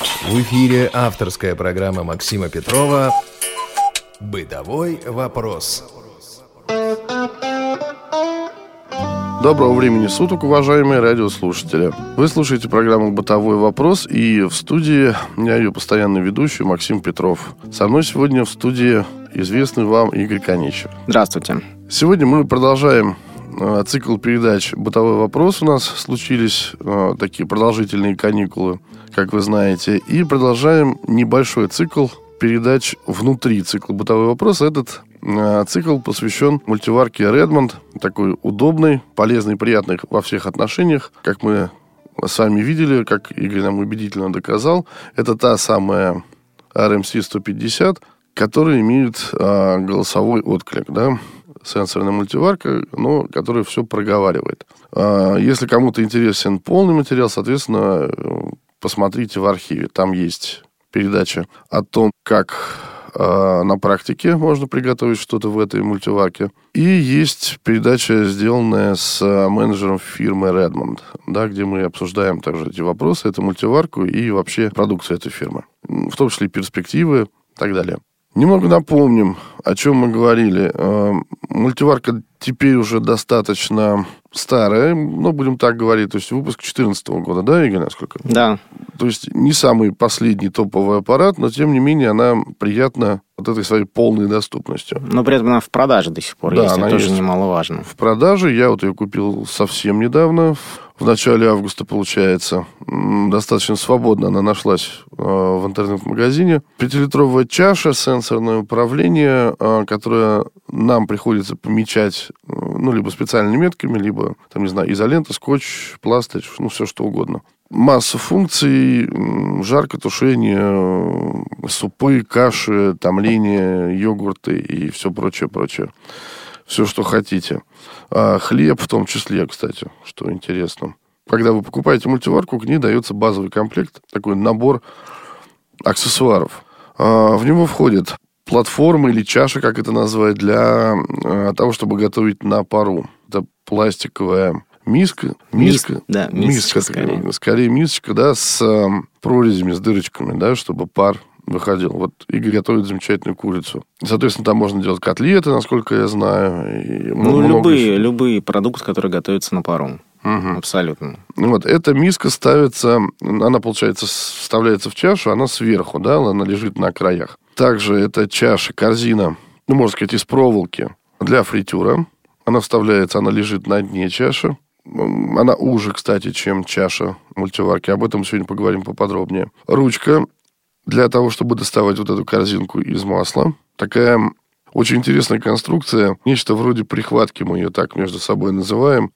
В эфире авторская программа Максима Петрова «Бытовой вопрос». Доброго времени суток, уважаемые радиослушатели. Вы слушаете программу «Бытовой вопрос» и в студии я ее постоянный ведущий Максим Петров. Со мной сегодня в студии известный вам Игорь Конечев. Здравствуйте. Сегодня мы продолжаем цикл передач «Бытовой вопрос». У нас случились э, такие продолжительные каникулы, как вы знаете. И продолжаем небольшой цикл передач внутри цикла «Бытовой вопрос». Этот э, цикл посвящен мультиварке Redmond, такой удобный, полезный, приятный во всех отношениях. Как мы с вами видели, как Игорь нам убедительно доказал, это та самая RMC 150, которая имеет э, голосовой отклик, да, сенсорная мультиварка, но которая все проговаривает. Э, если кому-то интересен полный материал, соответственно, посмотрите в архиве. Там есть передача о том, как э, на практике можно приготовить что-то в этой мультиварке. И есть передача, сделанная с менеджером фирмы Redmond, да, где мы обсуждаем также эти вопросы, эту мультиварку и вообще продукцию этой фирмы. В том числе перспективы и так далее. Немного напомним, о чем мы говорили. Э, мультиварка теперь уже достаточно старая, ну, будем так говорить, то есть выпуск 2014 года, да, Игорь, насколько? Да. То есть не самый последний топовый аппарат, но тем не менее она приятна вот этой своей полной доступностью. Но при этом она в продаже до сих пор Да, есть, она это тоже есть. немаловажно. В продаже я вот ее купил совсем недавно, в начале августа, получается. Достаточно свободно она нашлась э, в интернет-магазине. Пятилитровая чаша, сенсорное управление, э, которое нам приходится помечать, ну, либо специальными метками, либо, там, не знаю, изолента, скотч, пластырь, ну, все что угодно. Масса функций, жарко, тушение, супы, каши, томление, йогурты и все прочее, прочее. Все, что хотите. А хлеб в том числе, кстати, что интересно. Когда вы покупаете мультиварку, к ней дается базовый комплект, такой набор аксессуаров. А, В него входит платформа или чаша, как это назвать, для э, того, чтобы готовить на пару. Это пластиковая миска. Миска. Мис- да, миска, мисочка скорее. скорее мисочка, да, с э, прорезями, с дырочками, да, чтобы пар выходил. Вот Игорь готовит замечательную курицу. Соответственно, там можно делать котлеты, насколько я знаю. Ну, любые, еще. любые продукты, которые готовятся на пару. Мгм. Абсолютно. Ну Вот, эта миска ставится, она, получается, вставляется в чашу, она сверху, да, она лежит на краях. Также эта чаша, корзина, ну, можно сказать, из проволоки для фритюра. Она вставляется, она лежит на дне чаши. Она уже, кстати, чем чаша мультиварки. Об этом сегодня поговорим поподробнее. Ручка для того, чтобы доставать вот эту корзинку из масла. Такая очень интересная конструкция. Нечто вроде прихватки, мы ее так между собой называем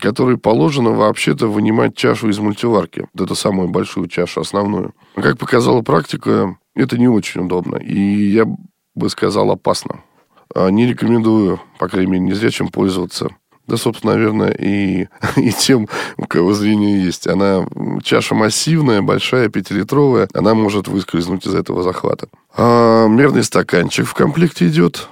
которой положено вообще-то вынимать чашу из мультиварки. Вот эту самую большую чашу, основную. Как показала практика, это не очень удобно. И я бы сказал, опасно. А, Не рекомендую, по крайней мере, незрячим пользоваться. Да, собственно, наверное, и, и тем, у кого зрение есть. Она чаша массивная, большая, пятилитровая. Она может выскользнуть из этого захвата. А, мерный стаканчик в комплекте идет.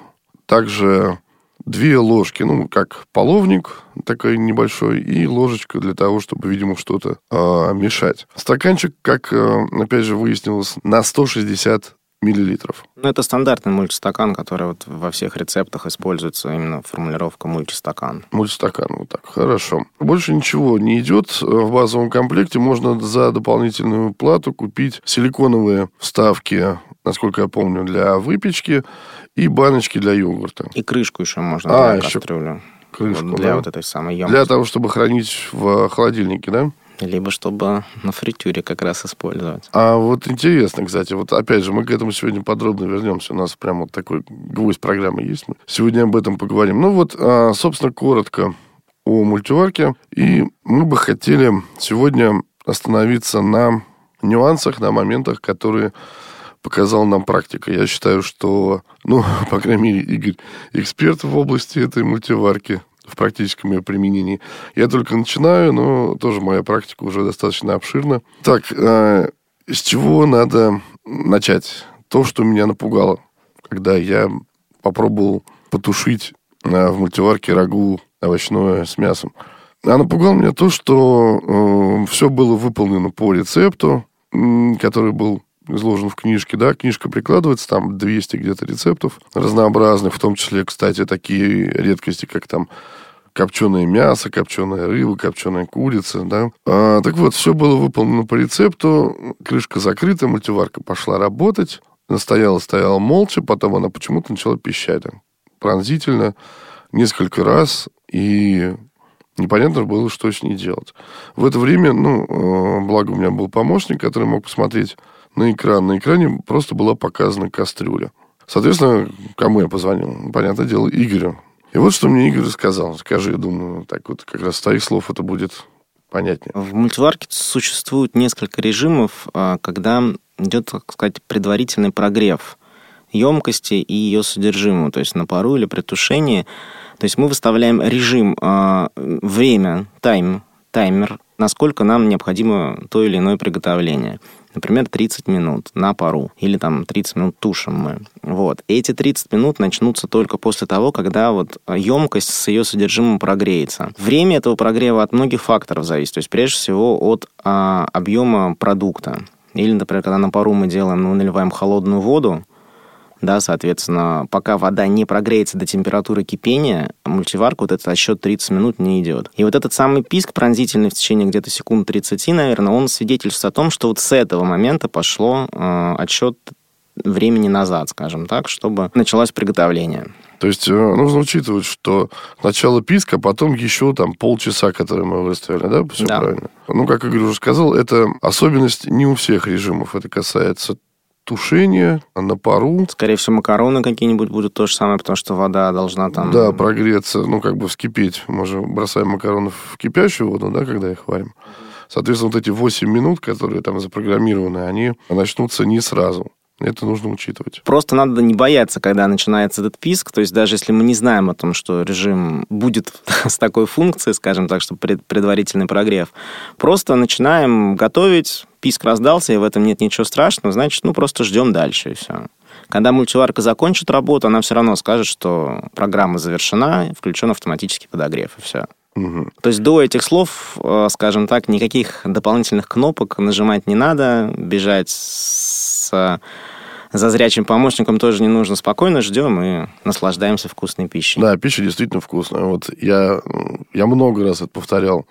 Также две ложки, ну, как половник такой небольшой, и ложечка для того, чтобы, видимо, что-то а, мешать. Стаканчик, как, а, опять же, выяснилось, на 160 миллилитров. Ну, это стандартный мультистакан, который вот во всех рецептах используется именно формулировка мультистакан. Мультистакан, вот так, хорошо. Больше ничего не идет э, в базовом комплекте. Можно за дополнительную плату купить силиконовые вставки, насколько я помню, для выпечки и баночки для йогурта. И крышку еще можно А, для еще кастрюли. крышку, для да. вот этой самой Для емкости. того, чтобы хранить в холодильнике, да? Либо чтобы на фритюре как раз использовать. А вот интересно, кстати, вот опять же, мы к этому сегодня подробно вернемся. У нас прям вот такой гвоздь программы есть. Мы сегодня об этом поговорим. Ну вот, а, собственно, коротко о мультиварке. И мы бы хотели сегодня остановиться на нюансах, на моментах, которые показала нам практика. Я считаю, что, ну, по крайней мере, Игорь эксперт в области этой мультиварки в практическом ее применении. Я только начинаю, но тоже моя практика уже достаточно обширна. Так, э, с чего надо начать? То, что меня напугало, когда я попробовал потушить э, в мультиварке рагу овощное с мясом. А напугало меня то, что э, все было выполнено по рецепту, который был изложен в книжке, да, книжка прикладывается, там 200 где-то рецептов разнообразных, в том числе, кстати, такие редкости, как там копченое мясо, копченая рыба, копченая курица, да. А, так вот, все было выполнено по рецепту, крышка закрыта, мультиварка пошла работать, стояла, стояла молча, потом она почему-то начала пищать пронзительно, несколько раз, и непонятно было, что с ней делать. В это время, ну, э, благо у меня был помощник, который мог посмотреть на экран. На экране просто была показана кастрюля. Соответственно, кому я позвонил? Понятное дело, Игорю. И вот что мне Игорь сказал. Скажи, я думаю, так вот как раз с твоих слов это будет понятнее. В мультиварке существует несколько режимов, а, когда идет, так сказать, предварительный прогрев емкости и ее содержимого, то есть на пару или при тушении. То есть мы выставляем режим, а, время, тайм, таймер, насколько нам необходимо то или иное приготовление. Например, 30 минут на пару. Или там 30 минут тушим мы. Вот. Эти 30 минут начнутся только после того, когда вот емкость с ее содержимым прогреется. Время этого прогрева от многих факторов зависит. То есть, прежде всего, от а, объема продукта. Или, например, когда на пару мы делаем, мы наливаем холодную воду, да, соответственно, пока вода не прогреется до температуры кипения, мультиварка вот этот отсчет 30 минут не идет. И вот этот самый писк пронзительный в течение где-то секунд 30, наверное, он свидетельствует о том, что вот с этого момента пошло э, отсчет времени назад, скажем так, чтобы началось приготовление. То есть э, нужно учитывать, что начало писка, а потом еще там полчаса, которые мы выставили, да? Все да. правильно. Ну, как Игорь уже сказал, это особенность не у всех режимов. Это касается тушение на пару. Скорее всего, макароны какие-нибудь будут то же самое, потому что вода должна там... Да, прогреться, ну, как бы вскипеть. Мы же бросаем макароны в кипящую воду, да, когда их варим. Соответственно, вот эти 8 минут, которые там запрограммированы, они начнутся не сразу. Это нужно учитывать. Просто надо не бояться, когда начинается этот писк. То есть даже если мы не знаем о том, что режим будет с такой функцией, скажем так, что предварительный прогрев, просто начинаем готовить, писк раздался, и в этом нет ничего страшного, значит, ну просто ждем дальше, и все. Когда мультиварка закончит работу, она все равно скажет, что программа завершена, включен автоматический подогрев, и все. Угу. То есть до этих слов, э, скажем так, никаких дополнительных кнопок нажимать не надо, бежать с за зрячим помощником тоже не нужно. Спокойно ждем и наслаждаемся вкусной пищей. Да, пища действительно вкусная. Вот я, я много раз это повторял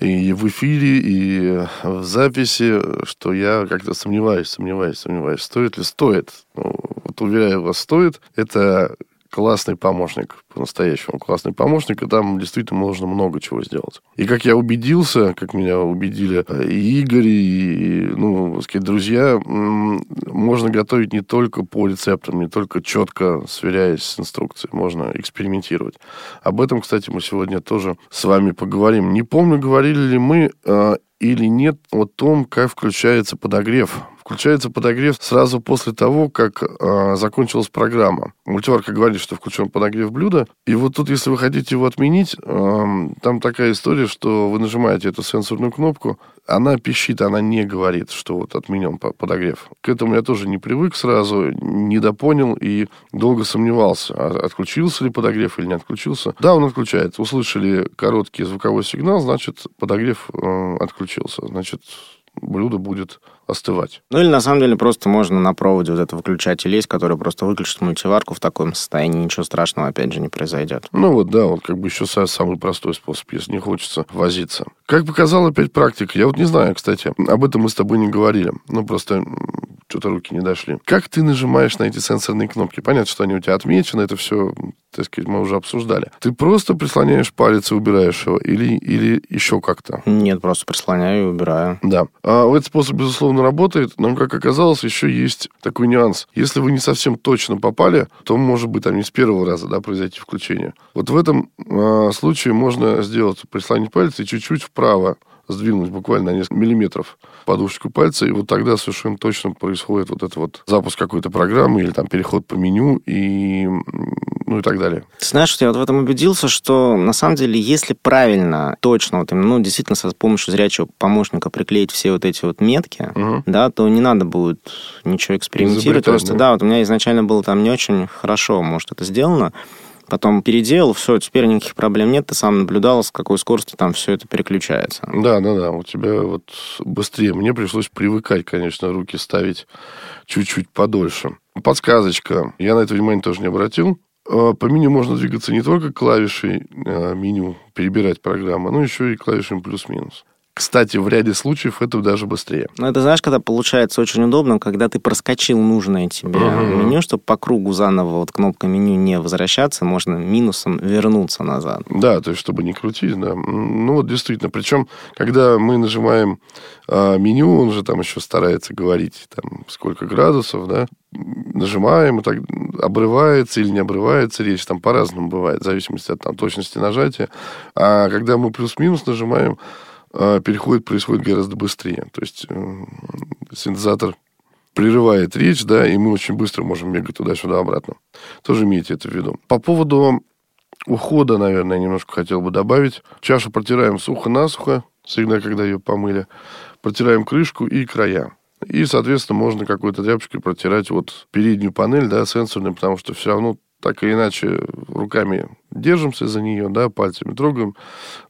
и в эфире, и в записи, что я как-то сомневаюсь, сомневаюсь, сомневаюсь, стоит ли, стоит. Ну, вот уверяю вас, стоит. Это классный помощник, по-настоящему классный помощник, и там действительно можно много чего сделать. И как я убедился, как меня убедили и Игорь, и, ну, сказать, друзья, можно готовить не только по рецептам, не только четко сверяясь с инструкцией, можно экспериментировать. Об этом, кстати, мы сегодня тоже с вами поговорим. Не помню, говорили ли мы э, или нет о том, как включается подогрев включается подогрев сразу после того, как э, закончилась программа. Мультиварка говорит, что включен подогрев блюда. И вот тут, если вы хотите его отменить, э, там такая история, что вы нажимаете эту сенсорную кнопку, она пищит, она не говорит, что вот отменен подогрев. К этому я тоже не привык сразу, недопонял и долго сомневался, а отключился ли подогрев или не отключился. Да, он отключается. Услышали короткий звуковой сигнал, значит, подогрев э, отключился. Значит, блюдо будет остывать. Ну или на самом деле просто можно на проводе вот это выключатель есть, который просто выключит мультиварку в таком состоянии, ничего страшного опять же не произойдет. Ну вот да, вот как бы еще самый простой способ, если не хочется возиться. Как показала опять практика, я вот не знаю, кстати, об этом мы с тобой не говорили, ну просто что-то руки не дошли. Как ты нажимаешь на эти сенсорные кнопки? Понятно, что они у тебя отмечены, это все, так сказать, мы уже обсуждали. Ты просто прислоняешь палец и убираешь его или, или еще как-то? Нет, просто прислоняю и убираю. Да. А этот способ, безусловно, работает, но, как оказалось, еще есть такой нюанс. Если вы не совсем точно попали, то, может быть, там не с первого раза, да, произойти включение. Вот в этом э, случае можно сделать, прислонить палец и чуть-чуть вправо сдвинуть буквально на несколько миллиметров подушечку пальца, и вот тогда совершенно точно происходит вот это вот запуск какой-то программы или там переход по меню и ну и так далее. Ты знаешь, я вот в этом убедился, что на самом деле, если правильно, точно, вот ну, действительно, с помощью зрячего помощника приклеить все вот эти вот метки, угу. да, то не надо будет ничего экспериментировать. Просто, да, вот у меня изначально было там не очень хорошо, может, это сделано, потом переделал, все, теперь никаких проблем нет, ты сам наблюдал, с какой скоростью там все это переключается. Да, да, да, у тебя вот быстрее. Мне пришлось привыкать, конечно, руки ставить чуть-чуть подольше. Подсказочка. Я на это внимание тоже не обратил. А, по меню можно двигаться не только клавишей а, меню, перебирать программы, но еще и клавишами плюс-минус. Кстати, в ряде случаев это даже быстрее. Ну, это знаешь, когда получается очень удобно, когда ты проскочил нужное тебе uh-huh. меню, чтобы по кругу заново вот кнопка меню не возвращаться, можно минусом вернуться назад. Да, то есть, чтобы не крутить, да. Ну, вот действительно. Причем, когда мы нажимаем э, меню, он же там еще старается говорить, там, сколько градусов, да, нажимаем, и так обрывается или не обрывается речь, там по-разному бывает, в зависимости от там, точности нажатия. А когда мы плюс-минус нажимаем, переход происходит гораздо быстрее. То есть э, синтезатор прерывает речь, да, и мы очень быстро можем бегать туда-сюда обратно. Тоже имейте это в виду. По поводу ухода, наверное, немножко хотел бы добавить. Чашу протираем сухо-насухо, всегда, когда ее помыли. Протираем крышку и края. И, соответственно, можно какой-то тряпочкой протирать вот переднюю панель, да, сенсорную, потому что все равно так или иначе руками держимся за нее, да, пальцами трогаем,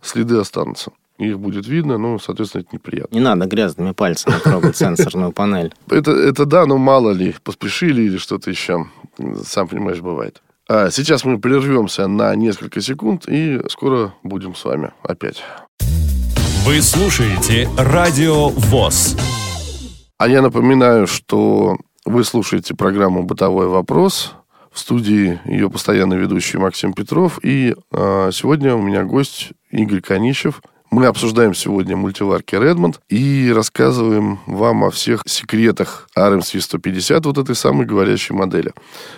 следы останутся их будет видно, ну, соответственно, это неприятно. Не надо грязными пальцами трогать сенсорную панель. Это, это да, но мало ли, поспешили или что-то еще. Сам понимаешь, бывает. А сейчас мы прервемся на несколько секунд и скоро будем с вами опять. Вы слушаете Радио ВОЗ. А я напоминаю, что вы слушаете программу «Бытовой вопрос». В студии ее постоянный ведущий Максим Петров. И э, сегодня у меня гость Игорь Конищев – мы обсуждаем сегодня мультиварки Redmond и рассказываем вам о всех секретах RMC 150, вот этой самой говорящей модели.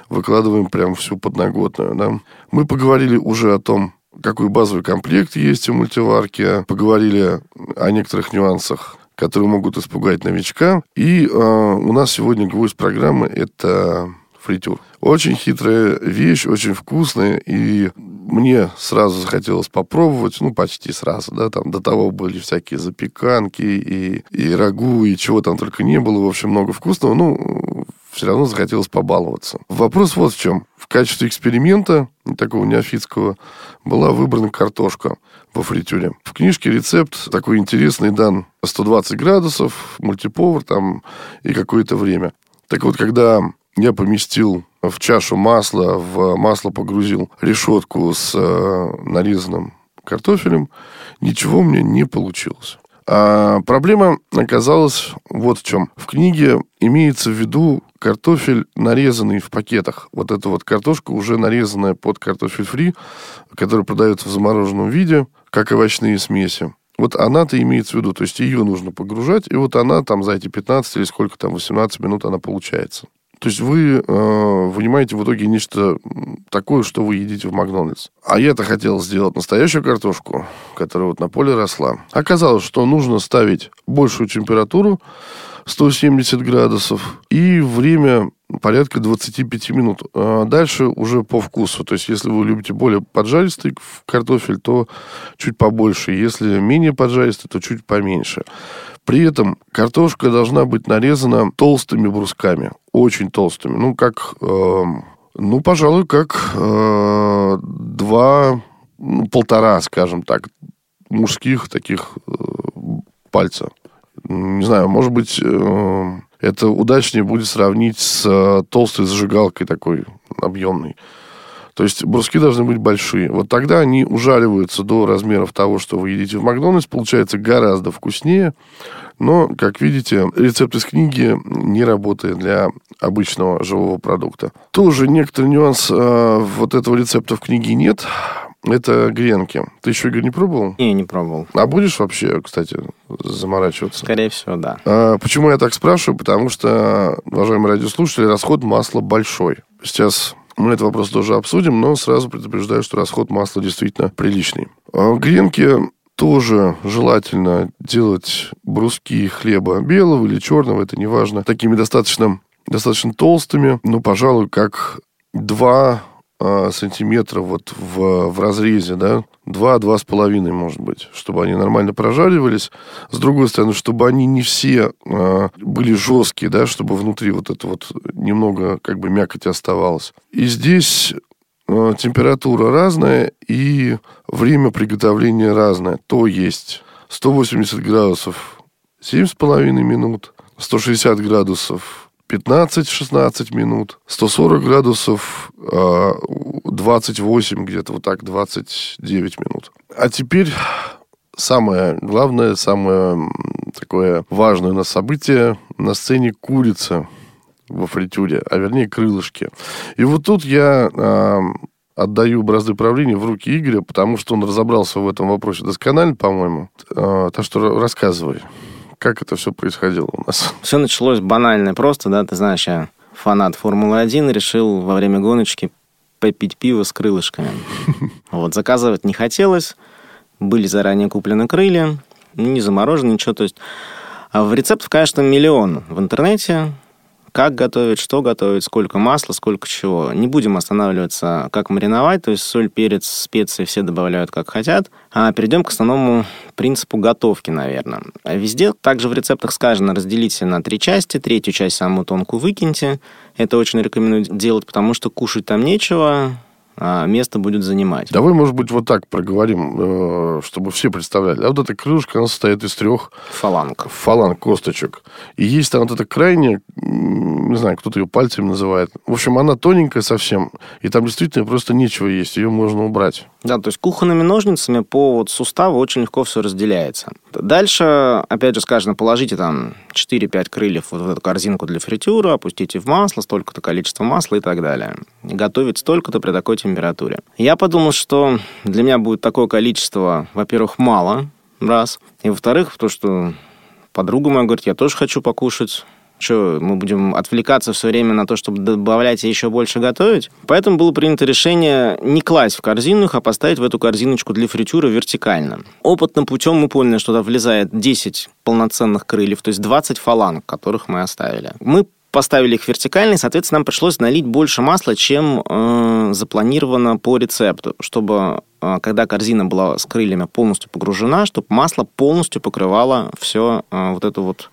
Выкладываем прям всю подноготную. Да? Мы поговорили уже о том, какой базовый комплект есть у мультиварки, поговорили о некоторых нюансах которые могут испугать новичка. И э, у нас сегодня гвоздь программы – это фритюр. Очень хитрая вещь, очень вкусная, и мне сразу захотелось попробовать, ну, почти сразу, да, там до того были всякие запеканки и, и рагу, и чего там только не было, в общем, много вкусного, ну, все равно захотелось побаловаться. Вопрос вот в чем. В качестве эксперимента, такого неофитского, была выбрана картошка во фритюре. В книжке рецепт такой интересный дан 120 градусов, мультиповар там и какое-то время. Так вот, когда я поместил в чашу масла, в масло погрузил решетку с э, нарезанным картофелем, ничего мне не получилось. А проблема оказалась вот в чем. В книге имеется в виду картофель, нарезанный в пакетах. Вот эта вот картошка, уже нарезанная под картофель фри, который продается в замороженном виде, как овощные смеси. Вот она-то имеется в виду, то есть ее нужно погружать, и вот она там за эти 15 или сколько там, 18 минут она получается. То есть вы э, вынимаете в итоге нечто такое, что вы едите в Макдональдс. А я-то хотел сделать настоящую картошку, которая вот на поле росла. Оказалось, что нужно ставить большую температуру, 170 градусов, и время порядка 25 минут. А дальше уже по вкусу. То есть, если вы любите более поджаристый картофель, то чуть побольше. Если менее поджаристый, то чуть поменьше. При этом картошка должна быть нарезана толстыми брусками, очень толстыми. Ну, как, э, ну, пожалуй, как э, два, ну, полтора, скажем так, мужских таких э, пальца. Не знаю, может быть, э, это удачнее будет сравнить с э, толстой зажигалкой такой объемной. То есть бруски должны быть большие. Вот тогда они ужариваются до размеров того, что вы едите в Макдональдс. Получается гораздо вкуснее. Но, как видите, рецепт из книги не работает для обычного живого продукта. Тоже некоторый нюанс э, вот этого рецепта в книге нет. Это гренки. Ты еще, Игорь, не пробовал? Не, не пробовал. А будешь вообще, кстати, заморачиваться? Скорее всего, да. А, почему я так спрашиваю? Потому что, уважаемые радиослушатели, расход масла большой. Сейчас мы этот вопрос тоже обсудим, но сразу предупреждаю, что расход масла действительно приличный. А гренки тоже желательно делать бруски хлеба белого или черного, это не важно, такими достаточно, достаточно толстыми, ну, пожалуй, как два а, сантиметра вот в, в разрезе, да, два-два с половиной, может быть, чтобы они нормально прожаривались. С другой стороны, чтобы они не все э, были жесткие, да, чтобы внутри вот это вот немного как бы мякоти оставалось. И здесь э, температура разная и время приготовления разное. То есть 180 градусов 7,5 минут, 160 градусов 15-16 минут, 140 градусов 28, где-то вот так, 29 минут. А теперь самое главное, самое такое важное у нас событие на сцене курица во фритюре, а вернее крылышки. И вот тут я э, отдаю бразды правления в руки Игоря, потому что он разобрался в этом вопросе досконально, по-моему. Э, так что рассказывай, как это все происходило у нас. Все началось банально просто, да, ты знаешь, я фанат Формулы-1, решил во время гоночки попить пиво с крылышками. Вот, заказывать не хотелось, были заранее куплены крылья, не заморожены, ничего, то есть... А в рецептов, конечно, миллион в интернете, как готовить, что готовить, сколько масла, сколько чего. Не будем останавливаться, как мариновать, то есть соль, перец, специи все добавляют как хотят. А перейдем к основному принципу готовки, наверное. Везде также в рецептах сказано разделите на три части, третью часть самую тонкую выкиньте. Это очень рекомендую делать, потому что кушать там нечего, место будет занимать. Давай, может быть, вот так проговорим, э, чтобы все представляли. А вот эта крылышка, она состоит из трех... Фаланг. Фаланг, косточек. И есть там вот эта крайняя, не знаю, кто-то ее пальцами называет. В общем, она тоненькая совсем, и там действительно просто нечего есть, ее можно убрать. Да, то есть кухонными ножницами по вот суставу очень легко все разделяется. Дальше, опять же, сказано, положите там 4-5 крыльев вот в эту корзинку для фритюра, опустите в масло, столько-то количество масла и так далее. Готовить столько-то при такой температуре. Я подумал, что для меня будет такое количество, во-первых, мало, раз. И во-вторых, то, что подруга моя говорит, я тоже хочу покушать что, мы будем отвлекаться все время на то, чтобы добавлять и еще больше готовить? Поэтому было принято решение не класть в корзину их, а поставить в эту корзиночку для фритюра вертикально. Опытным путем мы поняли, что туда влезает 10 полноценных крыльев, то есть 20 фаланг, которых мы оставили. Мы поставили их вертикально, и, соответственно, нам пришлось налить больше масла, чем э, запланировано по рецепту, чтобы э, когда корзина была с крыльями полностью погружена, чтобы масло полностью покрывало все э, вот эту вот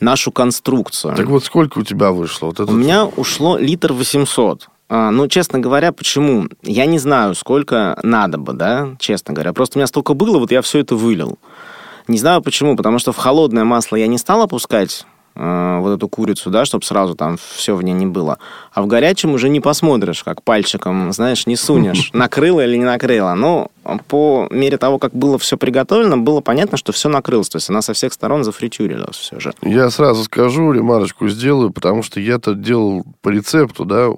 нашу конструкцию. Так вот сколько у тебя вышло? Вот этот... У меня ушло литр 800. А, ну, честно говоря, почему? Я не знаю, сколько надо бы, да, честно говоря. Просто у меня столько было, вот я все это вылил. Не знаю почему, потому что в холодное масло я не стал опускать э, вот эту курицу, да, чтобы сразу там все в ней не было. А в горячем уже не посмотришь, как пальчиком, знаешь, не сунешь, накрыло или не накрыло. Но по мере того, как было все приготовлено, было понятно, что все накрылось. То есть она со всех сторон зафритюрилась все же. Я сразу скажу, ремарочку сделаю, потому что я-то делал по рецепту, да,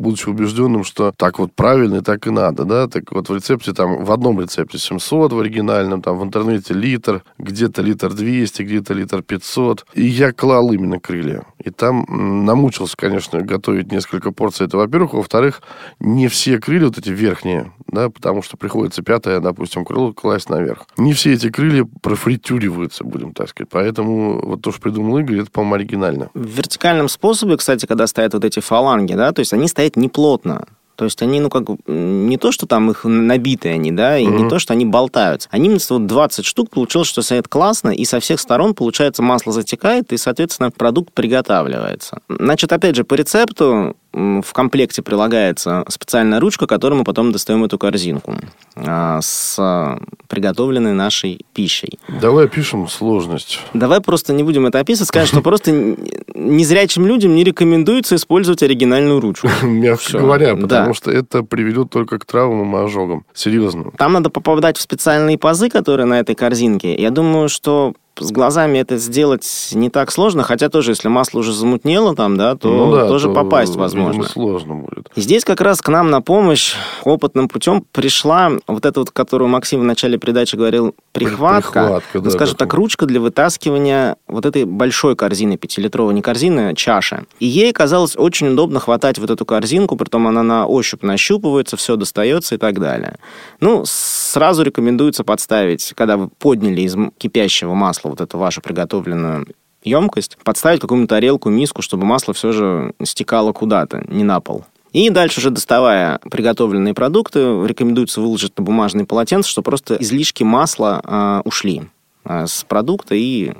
будучи убежденным, что так вот правильно и так и надо, да, так вот в рецепте там, в одном рецепте 700 в оригинальном, там в интернете литр, где-то литр 200, где-то литр 500, и я клал именно крылья. И там намучился, конечно, готовить несколько порций. Это, во-первых. Во-вторых, не все крылья, вот эти верхние, да, потому что приходится пятое, допустим, крыло класть наверх. Не все эти крылья профритюриваются, будем так сказать. Поэтому вот то, что придумал Игорь, это, по-моему, оригинально. В вертикальном способе, кстати, когда стоят вот эти фаланги, да, то есть они стоят неплотно. То есть они, ну, как не то, что там их набитые они, да, и mm-hmm. не то, что они болтаются. Они вот 20 штук получилось, что стоит классно, и со всех сторон, получается, масло затекает, и, соответственно, продукт приготавливается. Значит, опять же, по рецепту в комплекте прилагается специальная ручка, которой мы потом достаем эту корзинку а, с приготовленной нашей пищей. Давай опишем сложность. Давай просто не будем это описывать, скажем, что просто незрячим людям не рекомендуется использовать оригинальную ручку. Мягко говоря, потому что это приведет только к травмам и ожогам. Серьезно. Там надо попадать в специальные пазы, которые на этой корзинке. Я думаю, что с глазами это сделать не так сложно, хотя тоже, если масло уже замутнело там, да, то ну, да, тоже то, попасть возможно. сложно будет. И здесь как раз к нам на помощь опытным путем пришла вот эта вот, которую Максим в начале передачи говорил, прихватка, прихватка ну, да, скажем так, ручка для вытаскивания вот этой большой корзины, пятилитровой, не корзины, а чаши. И ей казалось очень удобно хватать вот эту корзинку, притом она на ощупь нащупывается, все достается и так далее. Ну, сразу рекомендуется подставить, когда вы подняли из кипящего масла вот эту вашу приготовленную емкость, подставить какую-нибудь тарелку, миску, чтобы масло все же стекало куда-то, не на пол. И дальше уже доставая приготовленные продукты, рекомендуется выложить на бумажный полотенце, чтобы просто излишки масла э, ушли э, с продукта и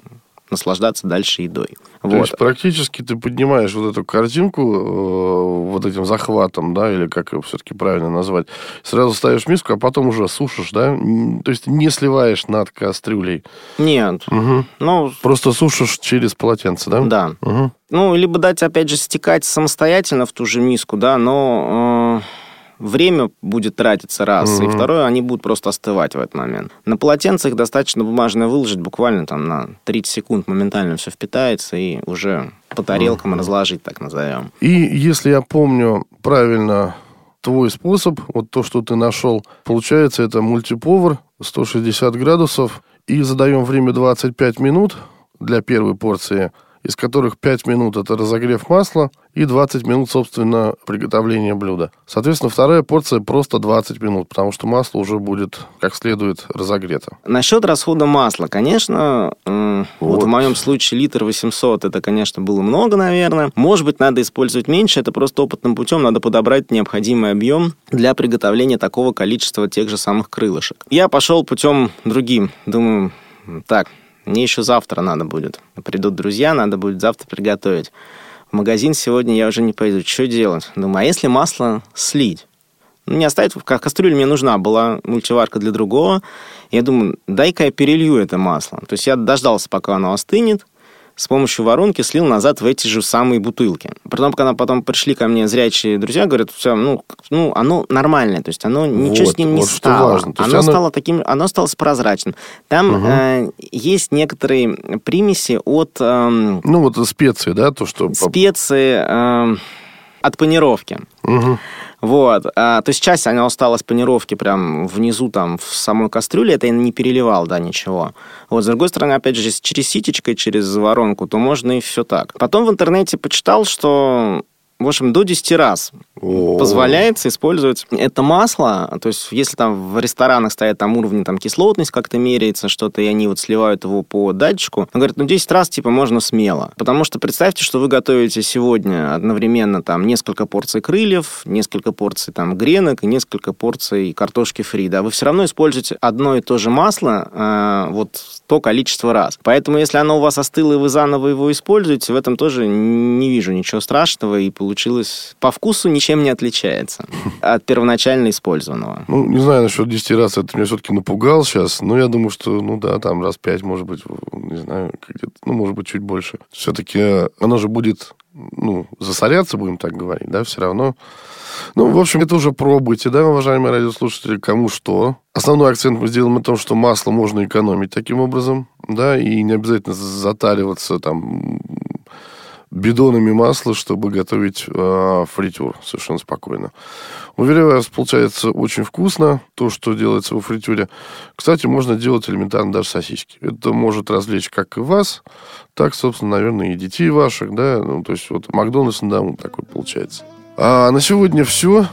наслаждаться дальше едой. То вот. есть практически ты поднимаешь вот эту картинку э, вот этим захватом, да, или как его все-таки правильно назвать, сразу ставишь в миску, а потом уже сушишь, да? То есть не сливаешь над кастрюлей. Нет. Мгм. Ну, Просто сушишь через полотенце, да? да. Мгм. Ну, либо дать, опять же, стекать самостоятельно в ту же миску, да, но э, время будет тратиться раз, и Мгм. второе, они будут просто остывать в этот момент. На полотенце их достаточно бумажное выложить буквально там на 30 секунд, моментально все впитается, и уже по тарелкам разложить, так назовем. И если я помню правильно твой способ, вот то, что ты нашел, получается, это мультиповар, 160 градусов, и задаем время 25 минут для первой порции, из которых 5 минут это разогрев масла и 20 минут, собственно, приготовление блюда. Соответственно, вторая порция просто 20 минут, потому что масло уже будет как следует разогрето. Насчет расхода масла, конечно, вот. Вот. в моем случае литр 800, это, конечно, было много, наверное. Может быть, надо использовать меньше, это просто опытным путем надо подобрать необходимый объем для приготовления такого количества тех же самых крылышек. Я пошел путем другим. Думаю, так, мне еще завтра надо будет. Придут друзья, надо будет завтра приготовить. В магазин сегодня я уже не пойду. Что делать? Думаю, а если масло слить? Ну, не оставить, как кастрюля мне нужна была, мультиварка для другого. Я думаю, дай-ка я перелью это масло. То есть я дождался, пока оно остынет, с помощью воронки слил назад в эти же самые бутылки. Потом, когда потом пришли ко мне зрячие друзья, говорят, все, ну, ну оно нормальное, то есть оно ничего Вот, с ним не вот стало. важно. Оно оно- стало таким, оно стало прозрачным. Там Мгм. э, есть некоторые примеси от эм, Ну, вот специи, да, то, что... специи, эм, от панировки. Мгм. Вот. А, то есть часть она осталась панировки прям внизу там в самой кастрюле, это я не переливал, да, ничего. Вот, с другой стороны, опять же, через ситечкой, через воронку, то можно и все так. Потом в интернете почитал, что в общем, до 10 раз О. позволяется использовать это масло. То есть, если там в ресторанах стоят там уровни, там кислотность как-то меряется, что-то, и они вот сливают его по датчику, он говорит, ну, 10 раз, типа, можно смело. Потому что представьте, что вы готовите сегодня одновременно там несколько порций крыльев, несколько порций там гренок и несколько порций картошки фри, да, вы все равно используете одно и то же масло э, вот то количество раз. Поэтому, если оно у вас остыло, и вы заново его используете, в этом тоже не вижу ничего страшного, и получилось по вкусу ничем не отличается от первоначально использованного. Ну, не знаю, насчет 10 раз это меня все-таки напугал сейчас, но я думаю, что, ну да, там раз 5, может быть, не знаю, где-то, ну, может быть, чуть больше. Все-таки оно же будет, ну, засоряться, будем так говорить, да, все равно. Ну, в общем, это уже пробуйте, да, уважаемые радиослушатели, кому что. Основной акцент мы сделаем на том, что масло можно экономить таким образом, да, и не обязательно затариваться там бидонами масла, чтобы готовить э, фритюр совершенно спокойно. Уверяю вас, получается очень вкусно, то, что делается во фритюре. Кстати, можно делать элементарно даже сосиски. Это может развлечь как и вас, так, собственно, наверное, и детей ваших, да, ну, то есть вот Макдональдс на дому такой получается. А на сегодня все.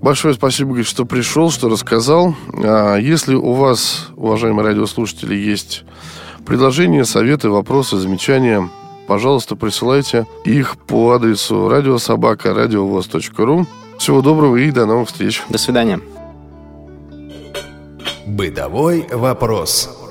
Большое спасибо, говорит, что пришел, что рассказал. А если у вас, уважаемые радиослушатели, есть предложения, советы, вопросы, замечания, пожалуйста, присылайте их по адресу радиособака радиовоз.ру. Всего доброго и до новых встреч. До свидания. Бытовой вопрос.